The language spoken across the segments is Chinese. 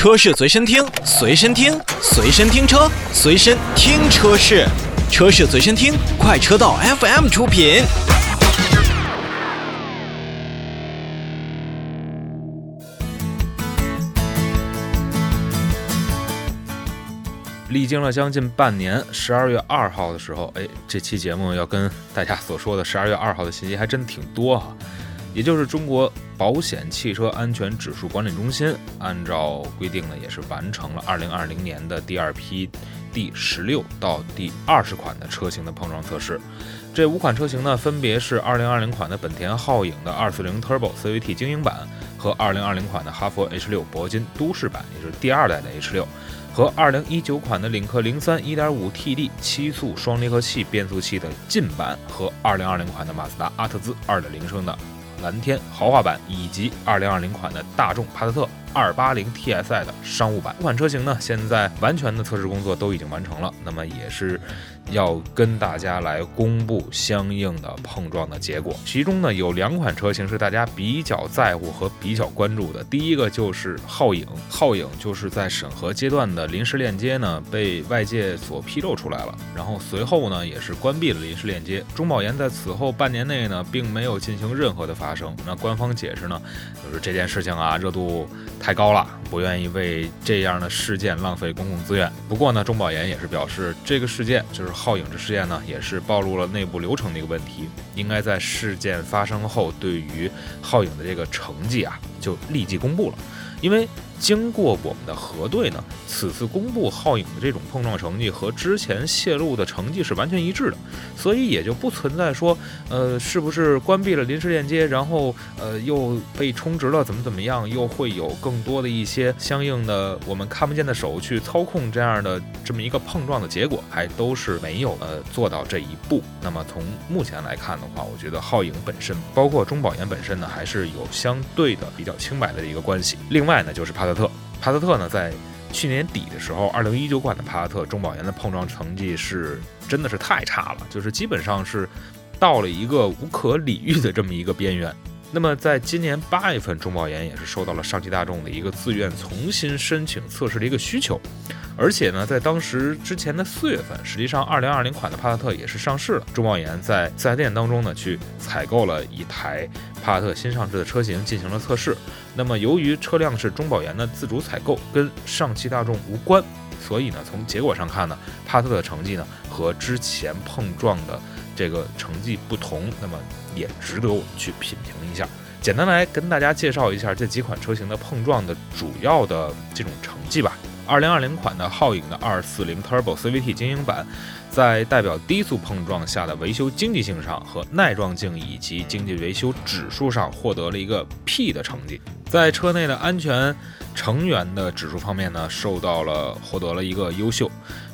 车市随身听，随身听，随身听车，随身听车市，车市随身听，快车道 FM 出品。历经了将近半年，十二月二号的时候，哎，这期节目要跟大家所说的十二月二号的信息还真挺多哈。也就是中国保险汽车安全指数管理中心按照规定呢，也是完成了二零二零年的第二批第十六到第二十款的车型的碰撞测试。这五款车型呢，分别是二零二零款的本田皓影的二四零 Turbo CVT 精英版和二零二零款的哈弗 H 六铂金都市版，也就是第二代的 H 六。和二零一九款的领克零三一点五 TD 七速双离合器变速器的劲版，和二零二零款的马自达阿特兹二点零升的蓝天豪华版，以及2020款的大众帕萨特。二八零 TSI 的商务版。这款车型呢，现在完全的测试工作都已经完成了，那么也是。要跟大家来公布相应的碰撞的结果，其中呢有两款车型是大家比较在乎和比较关注的。第一个就是皓影，皓影就是在审核阶段的临时链接呢被外界所披露出来了，然后随后呢也是关闭了临时链接。中保研在此后半年内呢并没有进行任何的发声。那官方解释呢就是这件事情啊热度太高了，不愿意为这样的事件浪费公共资源。不过呢中保研也是表示这个事件就是。皓影这事件呢，也是暴露了内部流程的一个问题，应该在事件发生后，对于皓影的这个成绩啊，就立即公布了，因为。经过我们的核对呢，此次公布皓影的这种碰撞成绩和之前泄露的成绩是完全一致的，所以也就不存在说，呃，是不是关闭了临时链接，然后呃又被充值了，怎么怎么样，又会有更多的一些相应的我们看不见的手去操控这样的这么一个碰撞的结果，还都是没有呃做到这一步。那么从目前来看的话，我觉得皓影本身，包括中保研本身呢，还是有相对的比较清白的一个关系。另外呢，就是怕。帕萨特，帕萨特呢，在去年底的时候，二零一九款的帕萨特中保研的碰撞成绩是真的是太差了，就是基本上是到了一个无可理喻的这么一个边缘。那么在今年八月份，中保研也是收到了上汽大众的一个自愿重新申请测试的一个需求。而且呢，在当时之前的四月份，实际上二零二零款的帕萨特也是上市了。中保研在四 S 店当中呢，去采购了一台帕萨特新上市的车型进行了测试。那么由于车辆是中保研的自主采购，跟上汽大众无关，所以呢，从结果上看呢，帕萨特的成绩呢和之前碰撞的这个成绩不同，那么也值得我们去品评一下。简单来跟大家介绍一下这几款车型的碰撞的主要的这种成绩吧。二零二零款的皓影的二四零 Turbo CVT 精英版，在代表低速碰撞下的维修经济性上和耐撞性以及经济维修指数上获得了一个 P 的成绩，在车内的安全成员的指数方面呢，受到了获得了一个优秀。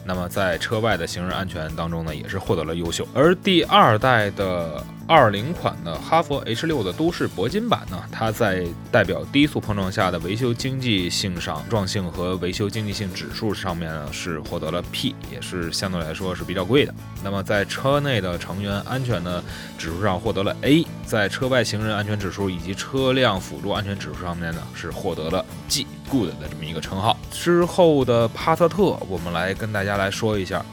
那么在车外的行人安全当中呢，也是获得了优秀。而第二代的二零款的哈弗 H 六的都市铂金版呢，它在代表低速碰撞下的维修经济性上，撞性和维修经济性指数上面呢是获得了 P，也是相对来说是比较贵的。那么在车内的成员安全的指数上获得了 A，在车外行人安全指数以及车辆辅助安全指数上面呢是获得了 G Good 的这么一个称号。之后的帕萨特，我们来跟大家来说一下，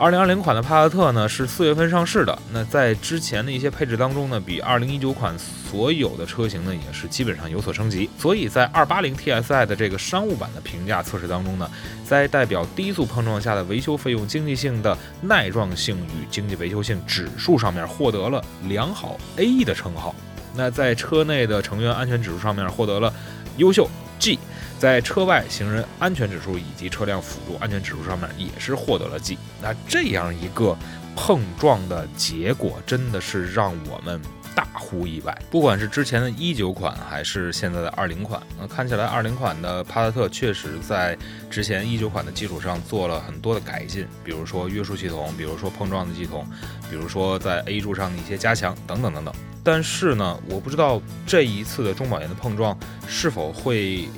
二零二零款的帕萨特呢是四月份上市的。那在之前的一些配置当中呢，比二零一九款所有的车型呢也是基本上有所升级。所以在二八零 TSI 的这个商务版的评价测试当中呢，在代表低速碰撞下的维修费用经济性的耐撞性与经济维修性指数上面获得了良好 A 的称号。那在车内的成员安全指数上面获得了优秀 G。在车外行人安全指数以及车辆辅助安全指数上面也是获得了 G。那这样一个碰撞的结果，真的是让我们大呼意外。不管是之前的一九款，还是现在的二零款，那看起来二零款的帕萨特确实在之前一九款的基础上做了很多的改进，比如说约束系统，比如说碰撞的系统，比如说在 A 柱上的一些加强等等等等。但是呢，我不知道这一次的中保研的碰撞是否会。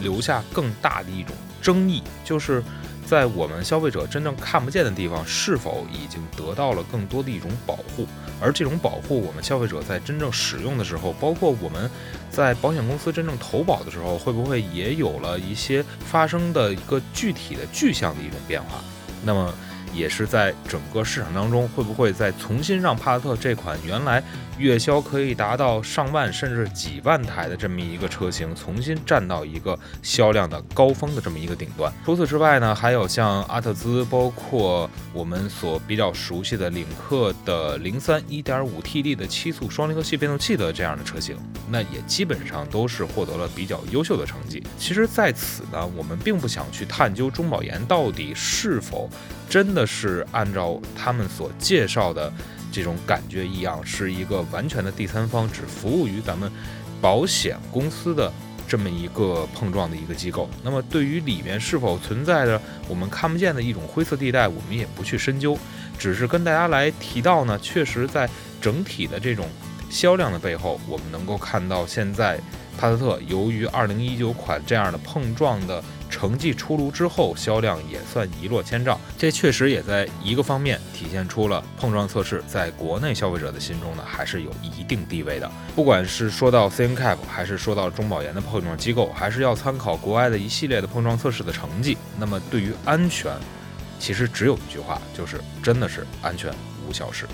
留下更大的一种争议，就是在我们消费者真正看不见的地方，是否已经得到了更多的一种保护？而这种保护，我们消费者在真正使用的时候，包括我们在保险公司真正投保的时候，会不会也有了一些发生的一个具体的具象的一种变化？那么。也是在整个市场当中，会不会再重新让帕萨特这款原来月销可以达到上万甚至几万台的这么一个车型，重新站到一个销量的高峰的这么一个顶端？除此之外呢，还有像阿特兹，包括我们所比较熟悉的领克的零三一点五 T D 的七速双离合器变速器的这样的车型，那也基本上都是获得了比较优秀的成绩。其实，在此呢，我们并不想去探究中保研到底是否。真的的是按照他们所介绍的这种感觉一样，是一个完全的第三方，只服务于咱们保险公司的这么一个碰撞的一个机构。那么，对于里面是否存在着我们看不见的一种灰色地带，我们也不去深究，只是跟大家来提到呢。确实，在整体的这种销量的背后，我们能够看到现在帕萨特由于2019款这样的碰撞的。成绩出炉之后，销量也算一落千丈，这确实也在一个方面体现出了碰撞测试在国内消费者的心中呢，还是有一定地位的。不管是说到 CNCAP，还是说到中保研的碰撞机构，还是要参考国外的一系列的碰撞测试的成绩。那么对于安全，其实只有一句话，就是真的是安全无小事。